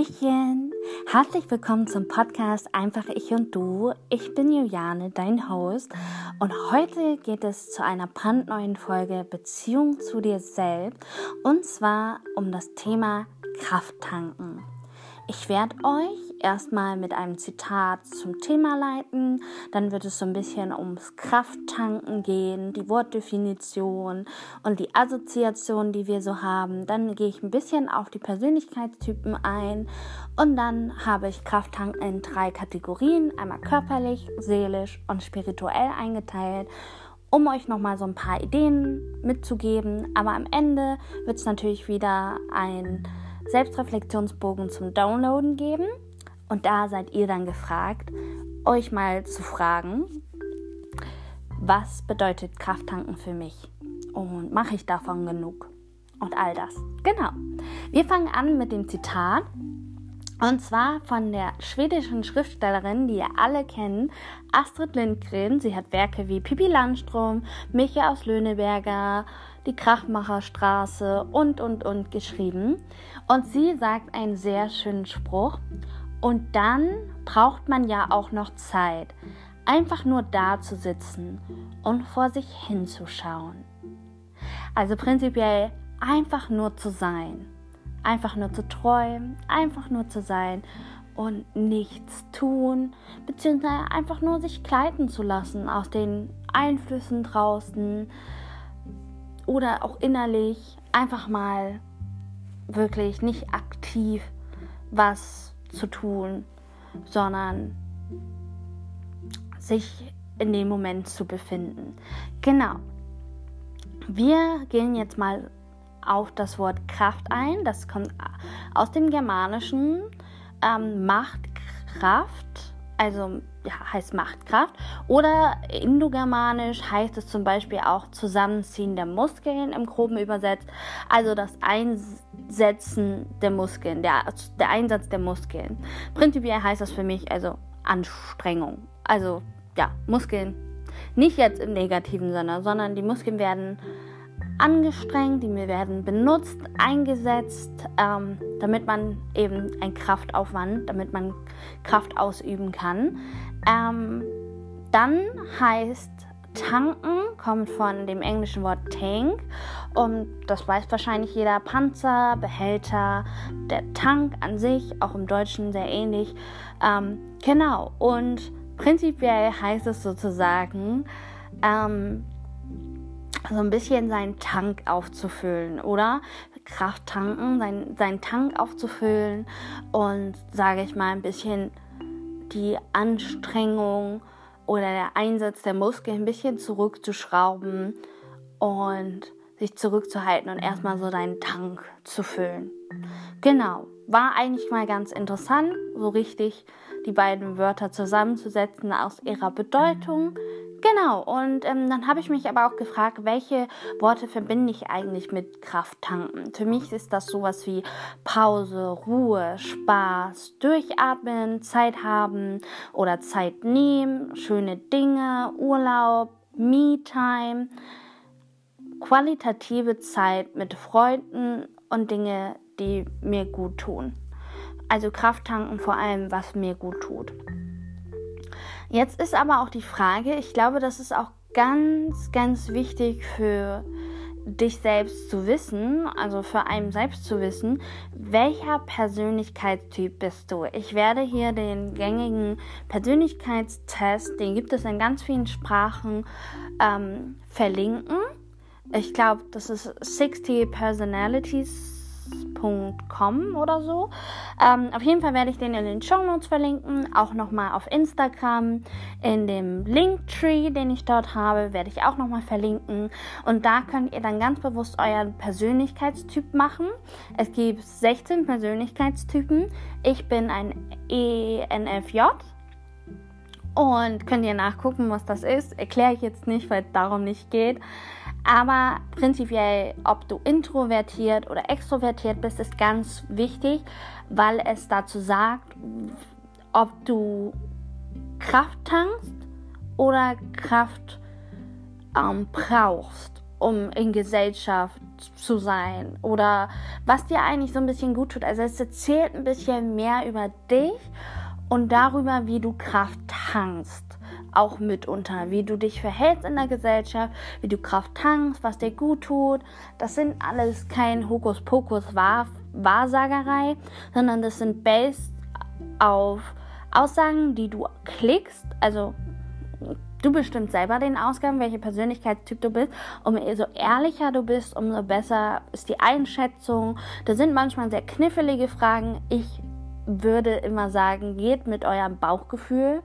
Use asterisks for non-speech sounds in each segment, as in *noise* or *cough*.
Hallöchen! Herzlich willkommen zum Podcast Einfach ich und du. Ich bin Juliane, dein Host, und heute geht es zu einer brandneuen Folge Beziehung zu dir selbst und zwar um das Thema Krafttanken. Ich werde euch erstmal mit einem Zitat zum Thema leiten, dann wird es so ein bisschen ums Krafttanken gehen, die Wortdefinition und die Assoziation, die wir so haben. Dann gehe ich ein bisschen auf die Persönlichkeitstypen ein und dann habe ich Krafttanken in drei Kategorien, einmal körperlich, seelisch und spirituell eingeteilt um euch nochmal so ein paar Ideen mitzugeben. Aber am Ende wird es natürlich wieder ein Selbstreflexionsbogen zum Downloaden geben. Und da seid ihr dann gefragt, euch mal zu fragen, was bedeutet Krafttanken für mich? Und mache ich davon genug? Und all das. Genau. Wir fangen an mit dem Zitat. Und zwar von der schwedischen Schriftstellerin, die ihr alle kennt, Astrid Lindgren. Sie hat Werke wie Pippi Landstrom, Micha aus Löhneberger, die Krachmacherstraße und, und, und geschrieben. Und sie sagt einen sehr schönen Spruch. Und dann braucht man ja auch noch Zeit, einfach nur da zu sitzen und vor sich hinzuschauen. Also prinzipiell einfach nur zu sein, einfach nur zu träumen, einfach nur zu sein und nichts tun, beziehungsweise einfach nur sich gleiten zu lassen aus den Einflüssen draußen, oder auch innerlich einfach mal wirklich nicht aktiv was zu tun, sondern sich in dem Moment zu befinden. Genau. Wir gehen jetzt mal auf das Wort Kraft ein. Das kommt aus dem Germanischen ähm, Macht, Kraft also ja, heißt Machtkraft. Oder indogermanisch heißt es zum Beispiel auch Zusammenziehen der Muskeln im Groben übersetzt. Also das Einsetzen der Muskeln, der, der Einsatz der Muskeln. Prinzipiell heißt das für mich also Anstrengung. Also ja, Muskeln. Nicht jetzt im negativen Sinne, sondern die Muskeln werden angestrengt, die werden benutzt, eingesetzt, ähm, damit man eben ein Kraftaufwand, damit man Kraft ausüben kann. Ähm, dann heißt tanken, kommt von dem englischen Wort tank und das weiß wahrscheinlich jeder Panzer, Behälter, der Tank an sich, auch im Deutschen sehr ähnlich. Ähm, genau, und prinzipiell heißt es sozusagen, ähm, so ein bisschen seinen Tank aufzufüllen, oder? Kraft tanken, sein, seinen Tank aufzufüllen und, sage ich mal, ein bisschen die Anstrengung oder der Einsatz der Muskeln ein bisschen zurückzuschrauben und sich zurückzuhalten und erstmal so deinen Tank zu füllen. Genau, war eigentlich mal ganz interessant, so richtig die beiden Wörter zusammenzusetzen aus ihrer Bedeutung. Genau, und ähm, dann habe ich mich aber auch gefragt, welche Worte verbinde ich eigentlich mit Krafttanken? Für mich ist das sowas wie Pause, Ruhe, Spaß, Durchatmen, Zeit haben oder Zeit nehmen, schöne Dinge, Urlaub, Me-Time, qualitative Zeit mit Freunden und Dinge, die mir gut tun. Also Krafttanken vor allem, was mir gut tut. Jetzt ist aber auch die Frage, ich glaube, das ist auch ganz, ganz wichtig für dich selbst zu wissen, also für einen selbst zu wissen, welcher Persönlichkeitstyp bist du. Ich werde hier den gängigen Persönlichkeitstest, den gibt es in ganz vielen Sprachen, ähm, verlinken. Ich glaube, das ist 60 Personalities podcast.com oder so. Ähm, auf jeden Fall werde ich den in den Show Notes verlinken. Auch nochmal auf Instagram. In dem Linktree, den ich dort habe, werde ich auch nochmal verlinken. Und da könnt ihr dann ganz bewusst euren Persönlichkeitstyp machen. Es gibt 16 Persönlichkeitstypen. Ich bin ein ENFJ. Und könnt ihr nachgucken, was das ist. Erkläre ich jetzt nicht, weil es darum nicht geht. Aber prinzipiell, ob du introvertiert oder extrovertiert bist, ist ganz wichtig, weil es dazu sagt, ob du Kraft tankst oder Kraft ähm, brauchst. um in Gesellschaft zu sein oder was dir eigentlich so ein bisschen gut tut. Also es erzählt ein bisschen mehr über dich und darüber, wie du Kraft tankst. Auch mitunter, wie du dich verhältst in der Gesellschaft, wie du Kraft tankst, was dir gut tut. Das sind alles kein Hokuspokus Wahr Wahrsagerei, sondern das sind based auf Aussagen, die du klickst. Also du bestimmst selber den Ausgang, welche Persönlichkeitstyp du bist. Umso ehrlicher du bist, umso besser ist die Einschätzung. Da sind manchmal sehr knifflige Fragen. Ich würde immer sagen, geht mit eurem Bauchgefühl.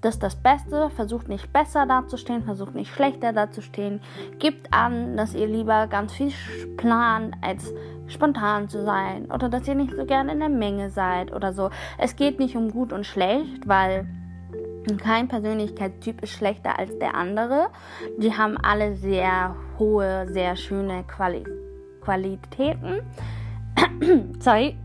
Das ist das Beste. Versucht nicht besser dazustehen, versucht nicht schlechter dazustehen. Gebt an, dass ihr lieber ganz viel plant, als spontan zu sein. Oder dass ihr nicht so gerne in der Menge seid oder so. Es geht nicht um gut und schlecht, weil kein Persönlichkeitstyp ist schlechter als der andere. Die haben alle sehr hohe, sehr schöne Quali Qualitäten. *coughs* Sorry.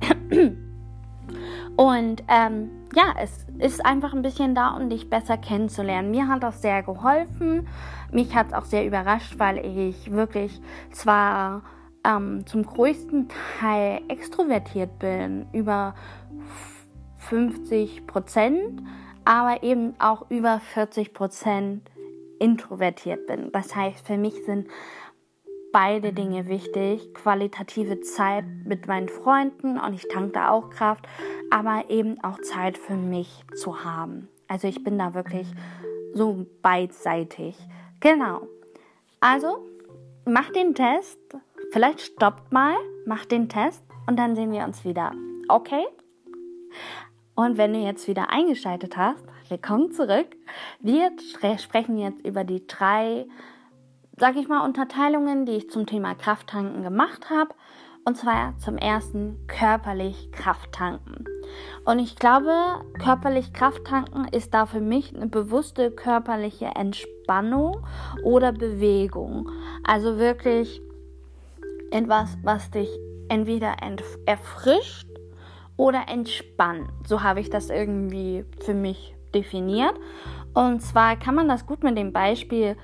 Und ähm, ja, es ist einfach ein bisschen da, um dich besser kennenzulernen. Mir hat das sehr geholfen. Mich hat es auch sehr überrascht, weil ich wirklich zwar ähm, zum größten Teil extrovertiert bin, über 50 Prozent, aber eben auch über 40 Prozent introvertiert bin. Das heißt, für mich sind beide Dinge wichtig. Qualitative Zeit mit meinen Freunden und ich tanke da auch Kraft, aber eben auch Zeit für mich zu haben. Also ich bin da wirklich so beidseitig. Genau. Also, mach den Test. Vielleicht stoppt mal, mach den Test und dann sehen wir uns wieder. Okay? Und wenn du jetzt wieder eingeschaltet hast, willkommen zurück. Wir sprechen jetzt über die drei sag ich mal, Unterteilungen, die ich zum Thema Krafttanken gemacht habe. Und zwar zum ersten körperlich Krafttanken. Und ich glaube, körperlich Krafttanken ist da für mich eine bewusste körperliche Entspannung oder Bewegung. Also wirklich etwas, was dich entweder erfrischt oder entspannt. So habe ich das irgendwie für mich definiert. Und zwar kann man das gut mit dem Beispiel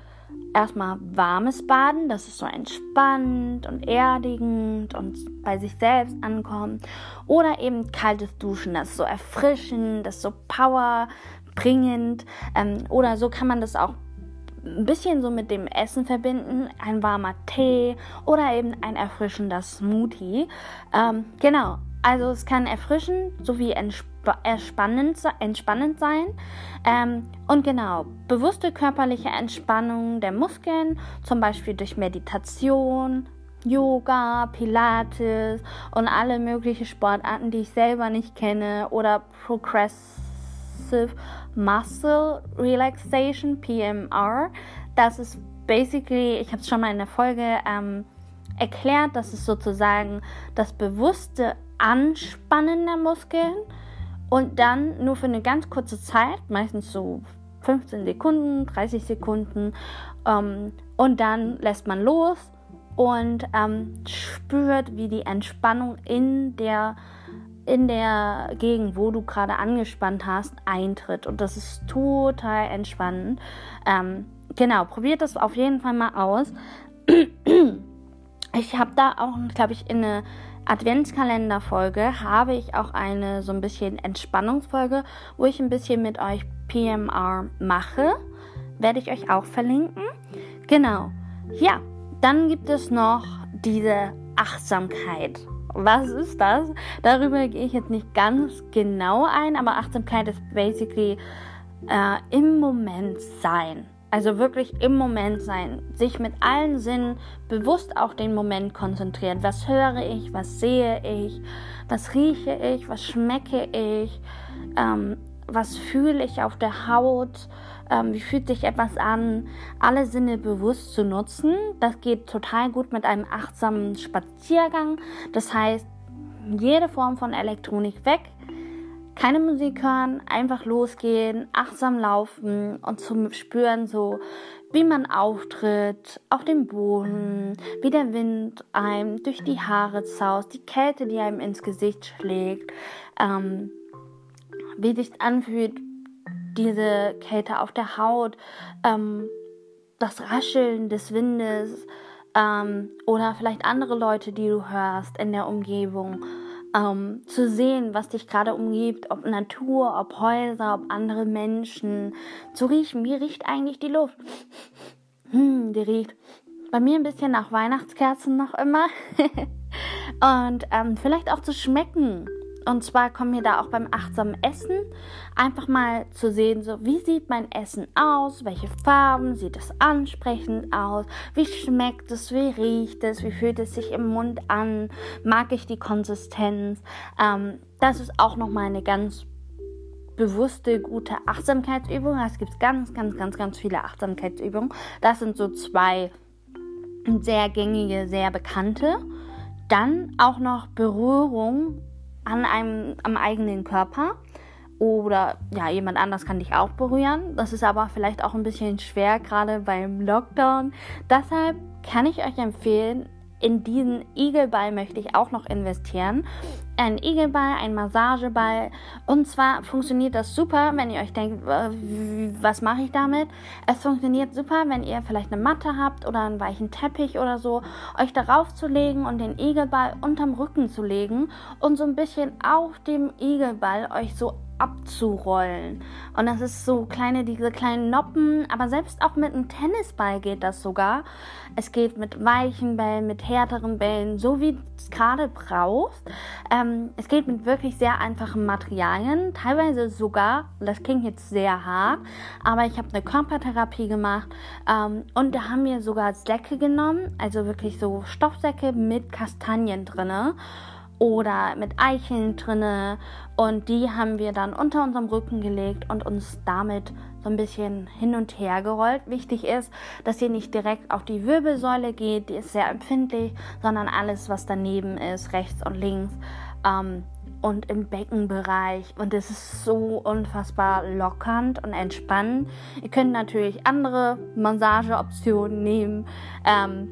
erstmal warmes Baden, das ist so entspannt und erdigend und bei sich selbst ankommt. Oder eben kaltes Duschen, das ist so erfrischend, das ist so powerbringend. Ähm, oder so kann man das auch ein bisschen so mit dem Essen verbinden. Ein warmer Tee oder eben ein erfrischender Smoothie. Ähm, genau, also es kann erfrischend sowie entspannend, entspannend sein. Ähm, und genau, bewusste körperliche Entspannung der Muskeln, zum Beispiel durch Meditation, Yoga, Pilates und alle möglichen Sportarten, die ich selber nicht kenne, oder Progressive Muscle Relaxation, PMR. Das ist basically, ich habe es schon mal in der Folge ähm, erklärt, das ist sozusagen das bewusste Anspannen der Muskeln und dann nur für eine ganz kurze Zeit, meistens so 15 Sekunden, 30 Sekunden ähm, und dann lässt man los und ähm, spürt, wie die Entspannung in der in der Gegend, wo du gerade angespannt hast, eintritt. Und das ist total entspannend. Ähm, genau, probiert das auf jeden Fall mal aus. *clears throat* Ich habe da auch, glaube ich, in eine Adventskalenderfolge habe ich auch eine so ein bisschen Entspannungsfolge, wo ich ein bisschen mit euch PMR mache. Werde ich euch auch verlinken. Genau. Ja, dann gibt es noch diese Achtsamkeit. Was ist das? Darüber gehe ich jetzt nicht ganz genau ein, aber Achtsamkeit ist basically äh, im Moment sein. Also wirklich im Moment sein, sich mit allen Sinnen bewusst auf den Moment konzentrieren. Was höre ich, was sehe ich, was rieche ich, was schmecke ich, ähm, was fühle ich auf der Haut, ähm, wie fühlt sich etwas an. Alle Sinne bewusst zu nutzen, das geht total gut mit einem achtsamen Spaziergang. Das heißt, jede Form von Elektronik weg keine Musik hören, einfach losgehen, achtsam laufen und zum Spüren so, wie man auftritt auf dem Boden, wie der Wind einem durch die Haare zaust, die Kälte, die einem ins Gesicht schlägt, ähm, wie sich anfühlt, diese Kälte auf der Haut, ähm, das Rascheln des Windes, ähm, oder vielleicht andere Leute, die du hörst in der Umgebung. Ähm, zu sehen, was dich gerade umgibt, ob Natur, ob Häuser, ob andere Menschen, zu riechen, wie riecht eigentlich die Luft? Hm, die riecht bei mir ein bisschen nach Weihnachtskerzen noch immer. *laughs* und ähm, vielleicht auch zu schmecken. Und zwar kommen wir da auch beim achtsamen Essen einfach mal zu sehen, so wie sieht mein Essen aus, welche Farben, sieht es ansprechend aus, wie schmeckt es, wie riecht es, wie fühlt es sich im Mund an, mag ich die Konsistenz. Ähm, das ist auch nochmal eine ganz bewusste, gute Achtsamkeitsübung. Es gibt ganz, ganz, ganz, ganz viele Achtsamkeitsübungen. Das sind so zwei sehr gängige, sehr bekannte. Dann auch noch Berührung an einem, am eigenen Körper. Oder ja, jemand anders kann dich auch berühren. Das ist aber vielleicht auch ein bisschen schwer, gerade beim Lockdown. Deshalb kann ich euch empfehlen, in diesen Igelball möchte ich auch noch investieren. Ein Igelball, ein Massageball. Und zwar funktioniert das super, wenn ihr euch denkt, was mache ich damit? Es funktioniert super, wenn ihr vielleicht eine Matte habt oder einen weichen Teppich oder so, euch darauf zu legen und den Igelball unterm Rücken zu legen und so ein bisschen auf dem Igelball euch so abzurollen. Und das ist so kleine, diese kleinen Noppen, aber selbst auch mit einem Tennisball geht das sogar. Es geht mit weichen Bällen, mit härteren Bällen, so wie es gerade brauchst. Ähm, es geht mit wirklich sehr einfachen Materialien, teilweise sogar, das klingt jetzt sehr hart, aber ich habe eine Körpertherapie gemacht ähm, und da haben wir sogar Säcke genommen, also wirklich so Stoffsäcke mit Kastanien drinne oder mit Eicheln drinne und die haben wir dann unter unserem Rücken gelegt und uns damit so ein bisschen hin und her gerollt. Wichtig ist, dass ihr nicht direkt auf die Wirbelsäule geht, die ist sehr empfindlich, sondern alles, was daneben ist, rechts und links ähm, und im Beckenbereich. Und es ist so unfassbar lockernd und entspannend. Ihr könnt natürlich andere Massageoptionen nehmen. Ähm,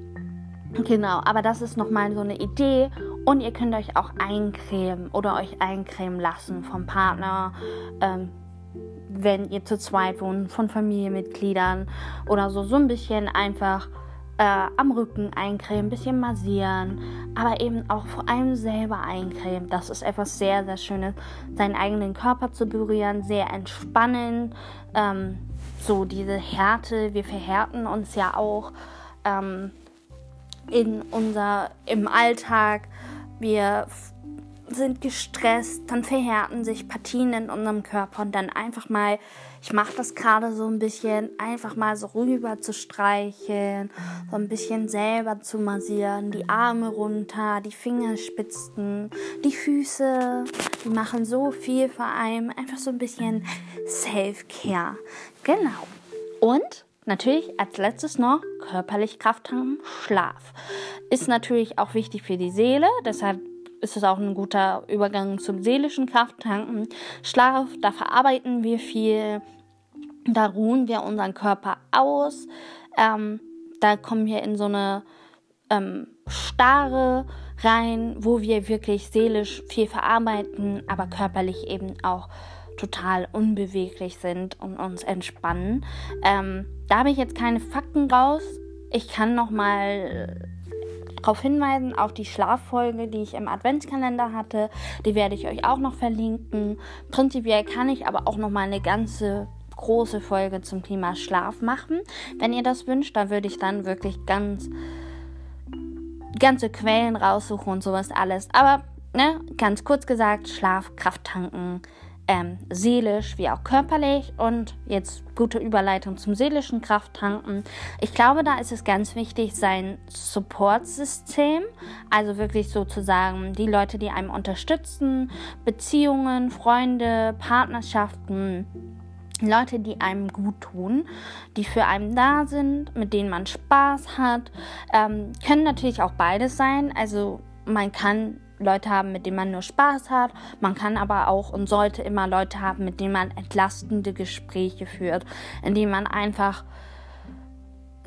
Genau, aber das ist nochmal so eine Idee. Und ihr könnt euch auch eincremen oder euch eincremen lassen vom Partner, ähm, wenn ihr zu zweit wohnt, von Familienmitgliedern oder so. So ein bisschen einfach äh, am Rücken eincremen, ein bisschen massieren, aber eben auch vor allem selber eincremen. Das ist etwas sehr, sehr Schönes, seinen eigenen Körper zu berühren, sehr entspannen. Ähm, so diese Härte, wir verhärten uns ja auch. Ähm, in unser, im Alltag. Wir sind gestresst, dann verhärten sich Partien in unserem Körper und dann einfach mal, ich mache das gerade so ein bisschen, einfach mal so rüber zu streicheln, so ein bisschen selber zu massieren, die Arme runter, die Fingerspitzen, die Füße, die machen so viel vor allem, einfach so ein bisschen Self-Care. Genau. Und Natürlich als letztes noch körperlich Kraft haben, Schlaf. Ist natürlich auch wichtig für die Seele, deshalb ist es auch ein guter Übergang zum seelischen Krafttanken. Schlaf, da verarbeiten wir viel, da ruhen wir unseren Körper aus, ähm, da kommen wir in so eine ähm, Starre rein, wo wir wirklich seelisch viel verarbeiten, aber körperlich eben auch total unbeweglich sind und uns entspannen. Ähm, da habe ich jetzt keine Fakten raus. Ich kann noch mal darauf hinweisen, auf die Schlaffolge, die ich im Adventskalender hatte. Die werde ich euch auch noch verlinken. Prinzipiell kann ich aber auch noch mal eine ganze große Folge zum Thema Schlaf machen. Wenn ihr das wünscht, da würde ich dann wirklich ganz ganze Quellen raussuchen und sowas alles. Aber ne, ganz kurz gesagt, Schlaf, Kraft tanken, ähm, seelisch wie auch körperlich. Und jetzt gute Überleitung zum seelischen Krafttanken. Ich glaube, da ist es ganz wichtig, sein Supportsystem, also wirklich sozusagen die Leute, die einem unterstützen, Beziehungen, Freunde, Partnerschaften. Leute, die einem gut tun, die für einen da sind, mit denen man Spaß hat, ähm, können natürlich auch beides sein. Also man kann Leute haben, mit denen man nur Spaß hat. Man kann aber auch und sollte immer Leute haben, mit denen man entlastende Gespräche führt, in denen man einfach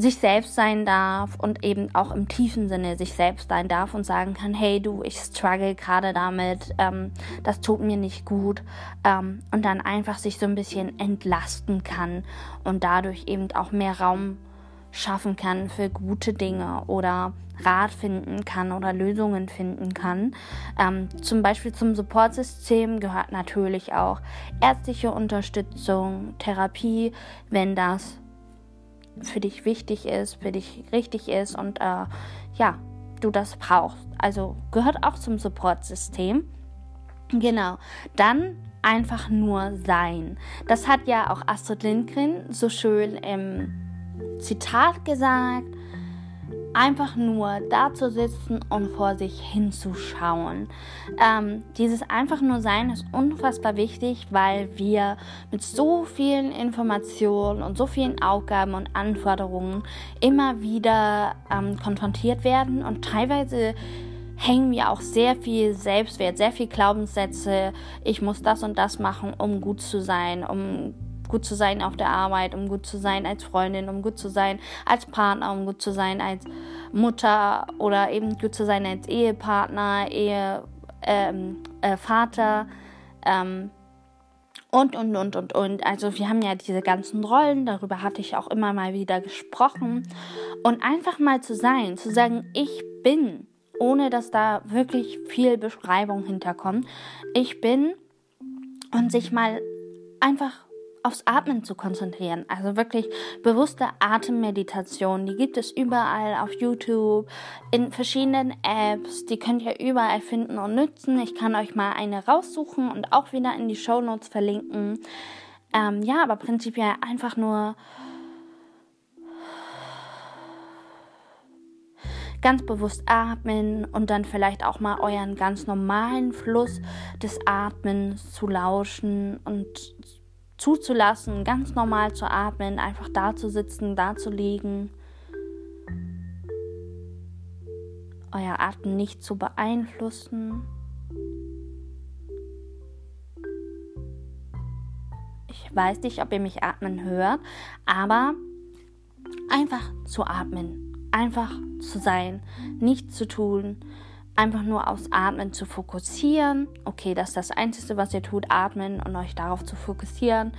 sich selbst sein darf und eben auch im tiefen Sinne sich selbst sein darf und sagen kann, hey du, ich struggle gerade damit, ähm, das tut mir nicht gut ähm, und dann einfach sich so ein bisschen entlasten kann und dadurch eben auch mehr Raum schaffen kann für gute Dinge oder Rat finden kann oder Lösungen finden kann. Ähm, zum Beispiel zum Supportsystem gehört natürlich auch ärztliche Unterstützung, Therapie, wenn das für dich wichtig ist, für dich richtig ist und äh, ja, du das brauchst. Also gehört auch zum Supportsystem. Genau. Dann einfach nur sein. Das hat ja auch Astrid Lindgren so schön im Zitat gesagt einfach nur da zu sitzen und vor sich hinzuschauen. Ähm, dieses einfach nur Sein ist unfassbar wichtig, weil wir mit so vielen Informationen und so vielen Aufgaben und Anforderungen immer wieder ähm, konfrontiert werden und teilweise hängen wir auch sehr viel Selbstwert, sehr viel Glaubenssätze. Ich muss das und das machen, um gut zu sein, um gut zu sein auf der Arbeit, um gut zu sein als Freundin, um gut zu sein als Partner, um gut zu sein als Mutter oder eben gut zu sein als Ehepartner, Ehe, ähm, äh, Vater. Ähm, und, und, und, und, und. Also wir haben ja diese ganzen Rollen, darüber hatte ich auch immer mal wieder gesprochen. Und einfach mal zu sein, zu sagen, ich bin, ohne dass da wirklich viel Beschreibung hinterkommt. Ich bin und sich mal einfach aufs Atmen zu konzentrieren. Also wirklich bewusste Atemmeditation. Die gibt es überall auf YouTube, in verschiedenen Apps. Die könnt ihr überall finden und nutzen. Ich kann euch mal eine raussuchen und auch wieder in die Show Notes verlinken. Ähm, ja, aber prinzipiell einfach nur ganz bewusst atmen und dann vielleicht auch mal euren ganz normalen Fluss des Atmens zu lauschen und zuzulassen, ganz normal zu atmen, einfach da zu sitzen, da zu liegen. Euer Atmen nicht zu beeinflussen. Ich weiß nicht, ob ihr mich atmen hört, aber einfach zu atmen, einfach zu sein, nichts zu tun, einfach nur aufs Atmen zu fokussieren. Okay, das ist das Einzige, was ihr tut, atmen und euch darauf zu fokussieren.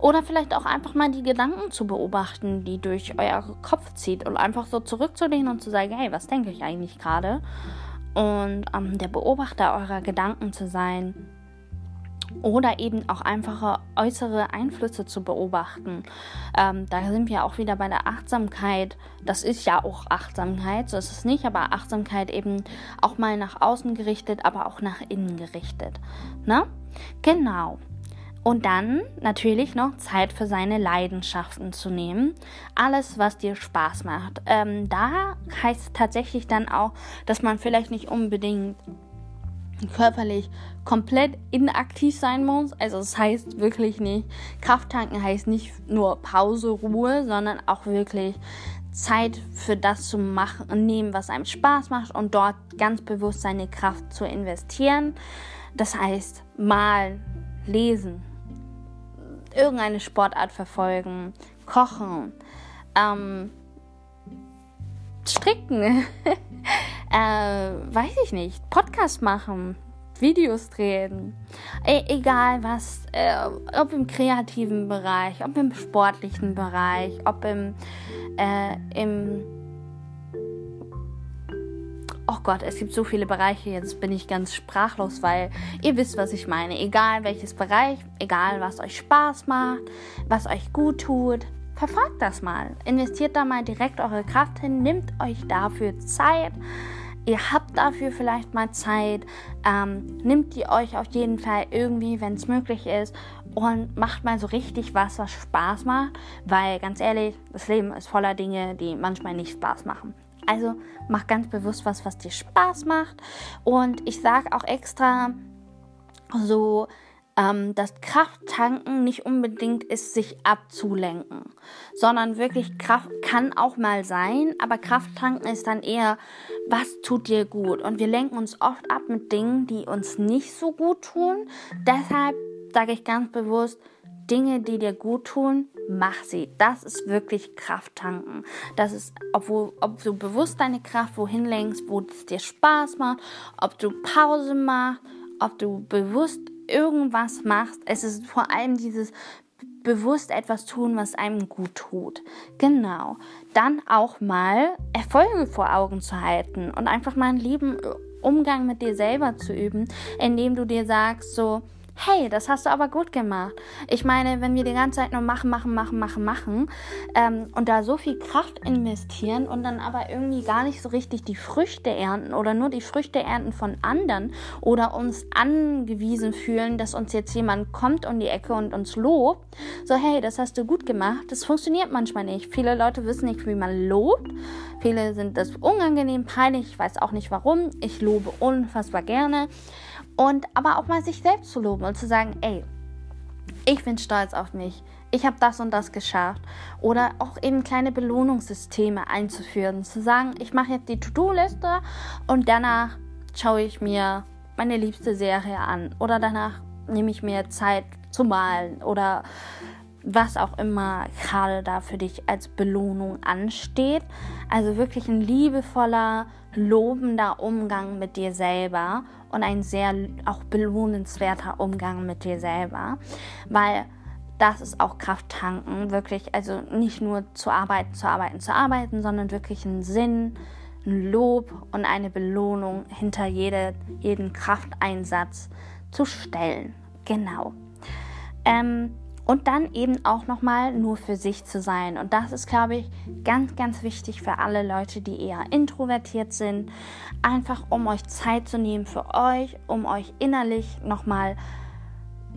Oder vielleicht auch einfach mal die Gedanken zu beobachten, die durch euer Kopf zieht und einfach so zurückzulehnen und zu sagen, hey, was denke ich eigentlich gerade? Und ähm, der Beobachter eurer Gedanken zu sein oder eben auch einfache äußere Einflüsse zu beobachten. Ähm, da sind wir auch wieder bei der Achtsamkeit. Das ist ja auch Achtsamkeit, so ist es nicht, aber Achtsamkeit eben auch mal nach außen gerichtet, aber auch nach innen gerichtet. Ne? Genau. Und dann natürlich noch Zeit für seine Leidenschaften zu nehmen. Alles, was dir Spaß macht. Ähm, da heißt es tatsächlich dann auch, dass man vielleicht nicht unbedingt körperlich komplett inaktiv sein muss. Also es das heißt wirklich nicht, Krafttanken heißt nicht nur Pause, Ruhe, sondern auch wirklich Zeit für das zu machen, nehmen, was einem Spaß macht und dort ganz bewusst seine Kraft zu investieren. Das heißt, malen, lesen, irgendeine Sportart verfolgen, kochen, ähm, stricken, *laughs* äh, weiß ich nicht, Podcast machen, Videos drehen, e egal was, äh, ob im kreativen Bereich, ob im sportlichen Bereich, ob im, äh, im Oh Gott, es gibt so viele Bereiche, jetzt bin ich ganz sprachlos, weil ihr wisst, was ich meine. Egal welches Bereich, egal was euch Spaß macht, was euch gut tut, verfolgt das mal. Investiert da mal direkt eure Kraft hin, nehmt euch dafür Zeit. Ihr habt dafür vielleicht mal Zeit, ähm, nimmt die euch auf jeden Fall irgendwie, wenn es möglich ist, und macht mal so richtig was, was Spaß macht, weil ganz ehrlich, das Leben ist voller Dinge, die manchmal nicht Spaß machen. Also mach ganz bewusst was, was dir Spaß macht. Und ich sage auch extra so, ähm, dass Krafttanken nicht unbedingt ist, sich abzulenken, sondern wirklich Kraft kann auch mal sein, aber Krafttanken ist dann eher, was tut dir gut? Und wir lenken uns oft ab mit Dingen, die uns nicht so gut tun. Deshalb sage ich ganz bewusst, Dinge, die dir gut tun, mach sie. Das ist wirklich Krafttanken. Das ist, obwohl, ob du bewusst deine Kraft wohin lenkst, wo es dir Spaß macht, ob du Pause machst, ob du bewusst irgendwas machst. Es ist vor allem dieses bewusst etwas tun, was einem gut tut. Genau. Dann auch mal Erfolge vor Augen zu halten und einfach mal einen lieben Umgang mit dir selber zu üben, indem du dir sagst, so, hey, das hast du aber gut gemacht. Ich meine, wenn wir die ganze Zeit nur machen, machen, machen, machen, machen ähm, und da so viel Kraft investieren und dann aber irgendwie gar nicht so richtig die Früchte ernten oder nur die Früchte ernten von anderen oder uns angewiesen fühlen, dass uns jetzt jemand kommt um die Ecke und uns lobt, so hey, das hast du gut gemacht, das funktioniert manchmal nicht. Viele Leute wissen nicht, wie man lobt. Viele sind das unangenehm, peinlich, ich weiß auch nicht warum. Ich lobe unfassbar gerne. Und aber auch mal sich selbst zu loben und zu sagen, ey, ich bin stolz auf mich. Ich habe das und das geschafft. Oder auch eben kleine Belohnungssysteme einzuführen. Zu sagen, ich mache jetzt die To-Do-Liste und danach schaue ich mir meine liebste Serie an. Oder danach nehme ich mir Zeit zu malen. Oder was auch immer gerade da für dich als Belohnung ansteht. Also wirklich ein liebevoller, lobender Umgang mit dir selber und ein sehr auch belohnenswerter Umgang mit dir selber, weil das ist auch Kraft tanken, wirklich, also nicht nur zu arbeiten, zu arbeiten, zu arbeiten, sondern wirklich einen Sinn, ein Lob und eine Belohnung hinter jede, jeden Krafteinsatz zu stellen. Genau. Ähm, und dann eben auch nochmal nur für sich zu sein. Und das ist, glaube ich, ganz, ganz wichtig für alle Leute, die eher introvertiert sind. Einfach um euch Zeit zu nehmen für euch, um euch innerlich nochmal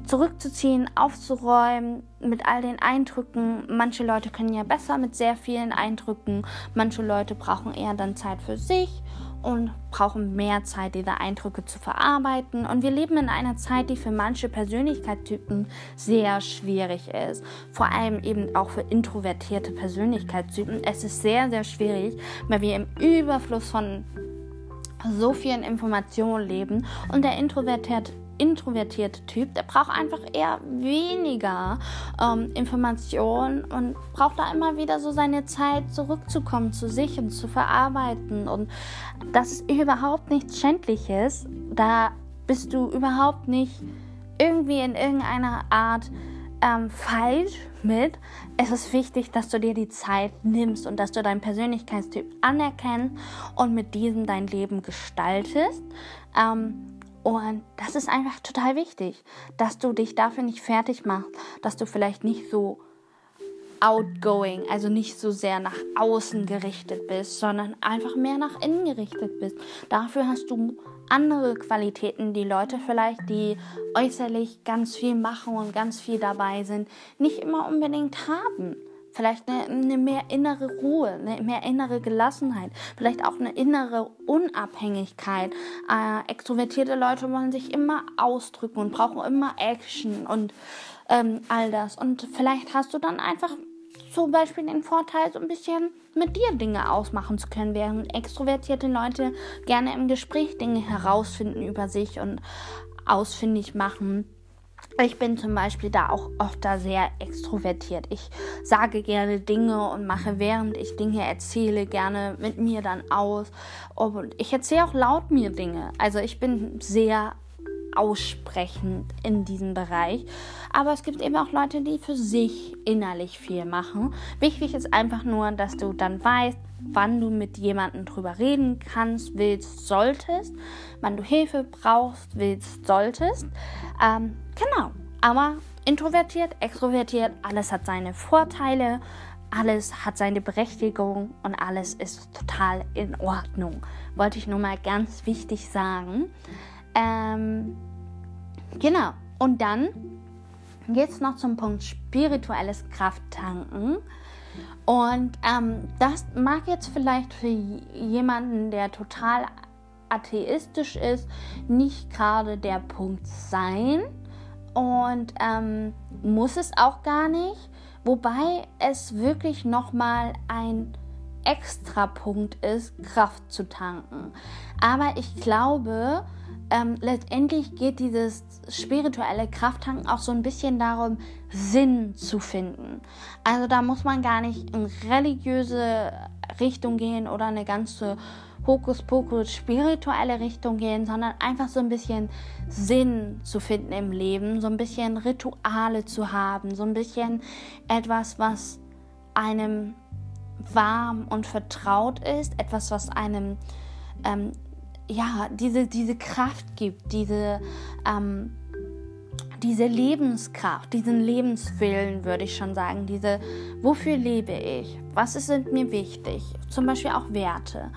zurückzuziehen, aufzuräumen mit all den Eindrücken. Manche Leute können ja besser mit sehr vielen Eindrücken. Manche Leute brauchen eher dann Zeit für sich und brauchen mehr Zeit, diese Eindrücke zu verarbeiten. Und wir leben in einer Zeit, die für manche Persönlichkeitstypen sehr schwierig ist. Vor allem eben auch für introvertierte Persönlichkeitstypen. Es ist sehr, sehr schwierig, weil wir im Überfluss von so vielen Informationen leben und der introvertierte introvertierte Typ, der braucht einfach eher weniger ähm, Informationen und braucht da immer wieder so seine Zeit zurückzukommen zu sich und zu verarbeiten. Und das ist überhaupt nichts Schändliches. Da bist du überhaupt nicht irgendwie in irgendeiner Art ähm, falsch mit. Es ist wichtig, dass du dir die Zeit nimmst und dass du deinen Persönlichkeitstyp anerkennst und mit diesem dein Leben gestaltest. Ähm, und das ist einfach total wichtig, dass du dich dafür nicht fertig machst, dass du vielleicht nicht so outgoing, also nicht so sehr nach außen gerichtet bist, sondern einfach mehr nach innen gerichtet bist. Dafür hast du andere Qualitäten, die Leute vielleicht, die äußerlich ganz viel machen und ganz viel dabei sind, nicht immer unbedingt haben vielleicht eine, eine, mehr innere Ruhe, eine mehr innere Gelassenheit, vielleicht auch eine innere Unabhängigkeit. Äh, extrovertierte Leute wollen sich immer ausdrücken und brauchen immer Action und ähm, all das. Und vielleicht hast du dann einfach zum Beispiel den Vorteil, so ein bisschen mit dir Dinge ausmachen zu können, während extrovertierte Leute gerne im Gespräch Dinge herausfinden über sich und ausfindig machen. Ich bin zum Beispiel da auch oft da sehr extrovertiert. Ich sage gerne Dinge und mache, während ich Dinge erzähle, gerne mit mir dann aus. Und ich erzähle auch laut mir Dinge. Also ich bin sehr aussprechend in diesem Bereich. Aber es gibt eben auch Leute, die für sich innerlich viel machen. Wichtig ist einfach nur, dass du dann weißt, wann du mit jemandem drüber reden kannst, willst, solltest, wann du Hilfe brauchst, willst, solltest. Ähm, genau. Aber introvertiert, extrovertiert, alles hat seine Vorteile, alles hat seine Berechtigung und alles ist total in Ordnung. Wollte ich nur mal ganz wichtig sagen. Ähm, genau. Und dann es noch zum Punkt spirituelles Krafttanken. Und ähm, das mag jetzt vielleicht für jemanden, der total atheistisch ist, nicht gerade der Punkt sein. Und ähm, muss es auch gar nicht. Wobei es wirklich nochmal ein Extrapunkt ist, Kraft zu tanken. Aber ich glaube, ähm, letztendlich geht dieses spirituelle Krafttanken auch so ein bisschen darum, Sinn zu finden. Also da muss man gar nicht in religiöse Richtung gehen oder eine ganze Hokuspokus spirituelle Richtung gehen, sondern einfach so ein bisschen Sinn zu finden im Leben, so ein bisschen Rituale zu haben, so ein bisschen etwas, was einem warm und vertraut ist, etwas, was einem ähm, ja diese, diese Kraft gibt, diese ähm, diese Lebenskraft, diesen Lebenswillen, würde ich schon sagen, diese, wofür lebe ich, was ist mir wichtig, zum Beispiel auch Werte,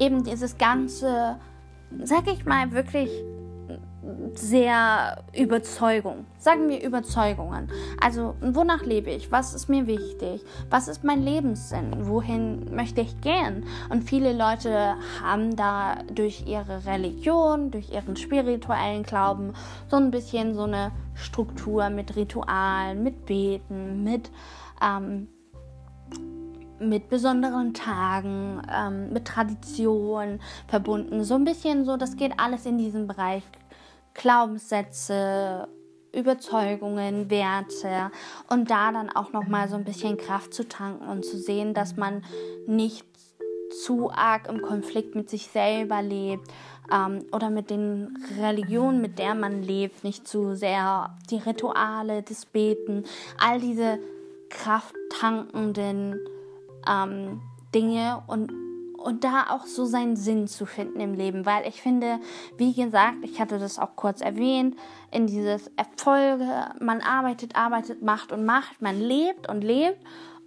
eben dieses ganze, sag ich mal, wirklich sehr Überzeugung. Sagen wir Überzeugungen. Also, wonach lebe ich? Was ist mir wichtig? Was ist mein Lebenssinn? Wohin möchte ich gehen? Und viele Leute haben da durch ihre Religion, durch ihren spirituellen Glauben so ein bisschen so eine Struktur mit Ritualen, mit Beten, mit ähm, mit besonderen Tagen, ähm, mit Traditionen verbunden. So ein bisschen so, das geht alles in diesen Bereich Glaubenssätze, Überzeugungen, Werte und da dann auch noch mal so ein bisschen Kraft zu tanken und zu sehen, dass man nicht zu arg im Konflikt mit sich selber lebt ähm, oder mit den Religionen, mit der man lebt, nicht zu sehr die Rituale, das Beten, all diese krafttankenden ähm, Dinge und und da auch so seinen Sinn zu finden im Leben, weil ich finde, wie gesagt, ich hatte das auch kurz erwähnt, in dieses Erfolge, man arbeitet, arbeitet, macht und macht, man lebt und lebt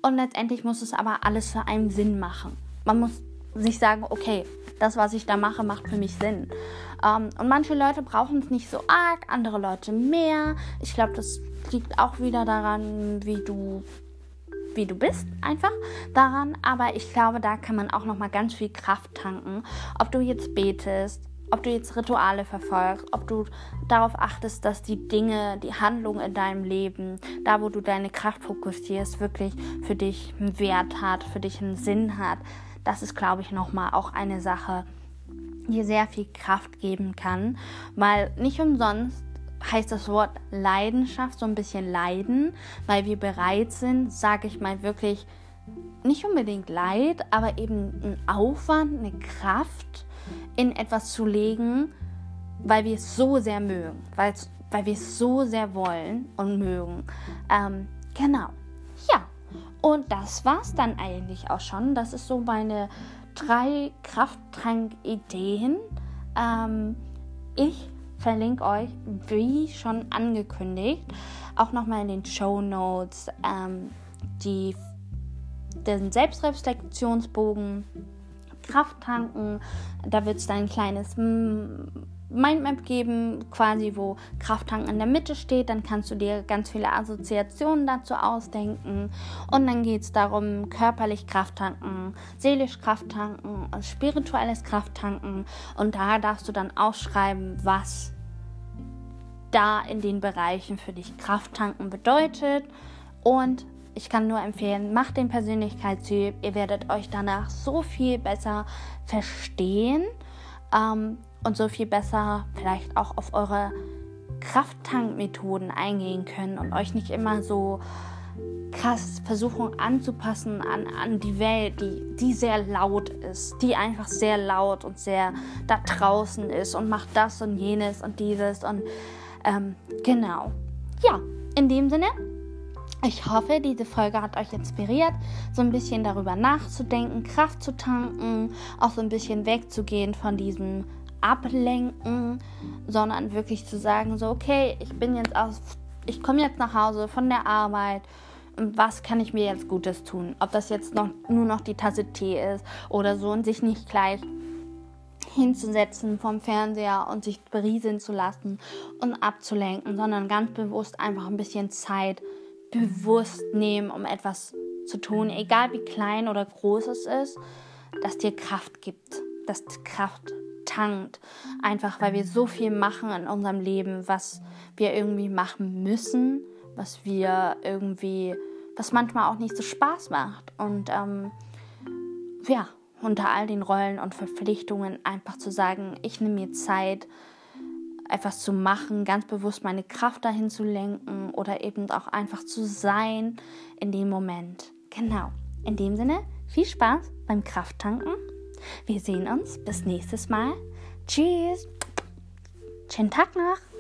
und letztendlich muss es aber alles für einen Sinn machen. Man muss sich sagen, okay, das, was ich da mache, macht für mich Sinn. Ähm, und manche Leute brauchen es nicht so arg, andere Leute mehr. Ich glaube, das liegt auch wieder daran, wie du wie du bist, einfach daran. Aber ich glaube, da kann man auch noch mal ganz viel Kraft tanken. Ob du jetzt betest, ob du jetzt Rituale verfolgst, ob du darauf achtest, dass die Dinge, die Handlung in deinem Leben, da wo du deine Kraft fokussierst, wirklich für dich einen Wert hat, für dich einen Sinn hat. Das ist, glaube ich, nochmal auch eine Sache, die sehr viel Kraft geben kann, weil nicht umsonst heißt das Wort Leidenschaft so ein bisschen leiden, weil wir bereit sind, sage ich mal wirklich, nicht unbedingt Leid, aber eben ein Aufwand, eine Kraft in etwas zu legen, weil wir es so sehr mögen, weil, wir es so sehr wollen und mögen. Ähm, genau. Ja, und das war es dann eigentlich auch schon. Das ist so meine drei Krafttrank-Ideen. Ähm, ich verlinke euch, wie schon angekündigt, auch nochmal in den Show Notes ähm, die, den Selbstreflexionsbogen, Kraft tanken. Da wird es ein kleines Mindmap geben, quasi wo Krafttanken in der Mitte steht. Dann kannst du dir ganz viele Assoziationen dazu ausdenken. Und dann geht es darum, körperlich Krafttanken, seelisch Krafttanken, spirituelles Krafttanken. Und da darfst du dann ausschreiben, was da in den Bereichen für dich Kraft tanken bedeutet. Und ich kann nur empfehlen, macht den Persönlichkeitstyp. Ihr werdet euch danach so viel besser verstehen ähm, und so viel besser vielleicht auch auf eure Krafttankmethoden eingehen können und euch nicht immer so krass versuchen anzupassen an, an die Welt, die, die sehr laut ist, die einfach sehr laut und sehr da draußen ist und macht das und jenes und dieses und ähm, genau. Ja, in dem Sinne, ich hoffe, diese Folge hat euch inspiriert, so ein bisschen darüber nachzudenken, Kraft zu tanken, auch so ein bisschen wegzugehen von diesem Ablenken, sondern wirklich zu sagen, so, okay, ich bin jetzt aus, ich komme jetzt nach Hause von der Arbeit was kann ich mir jetzt Gutes tun? Ob das jetzt noch, nur noch die Tasse Tee ist oder so und sich nicht gleich hinzusetzen vom Fernseher und sich berieseln zu lassen und abzulenken, sondern ganz bewusst einfach ein bisschen Zeit bewusst nehmen, um etwas zu tun, egal wie klein oder groß es ist, das dir Kraft gibt, das Kraft tankt. Einfach weil wir so viel machen in unserem Leben, was wir irgendwie machen müssen, was wir irgendwie, was manchmal auch nicht so Spaß macht. Und ähm, ja, unter all den Rollen und Verpflichtungen einfach zu sagen, ich nehme mir Zeit, etwas zu machen, ganz bewusst meine Kraft dahin zu lenken oder eben auch einfach zu sein in dem Moment. Genau. In dem Sinne, viel Spaß beim Krafttanken. Wir sehen uns bis nächstes Mal. Tschüss. Schönen Tag noch.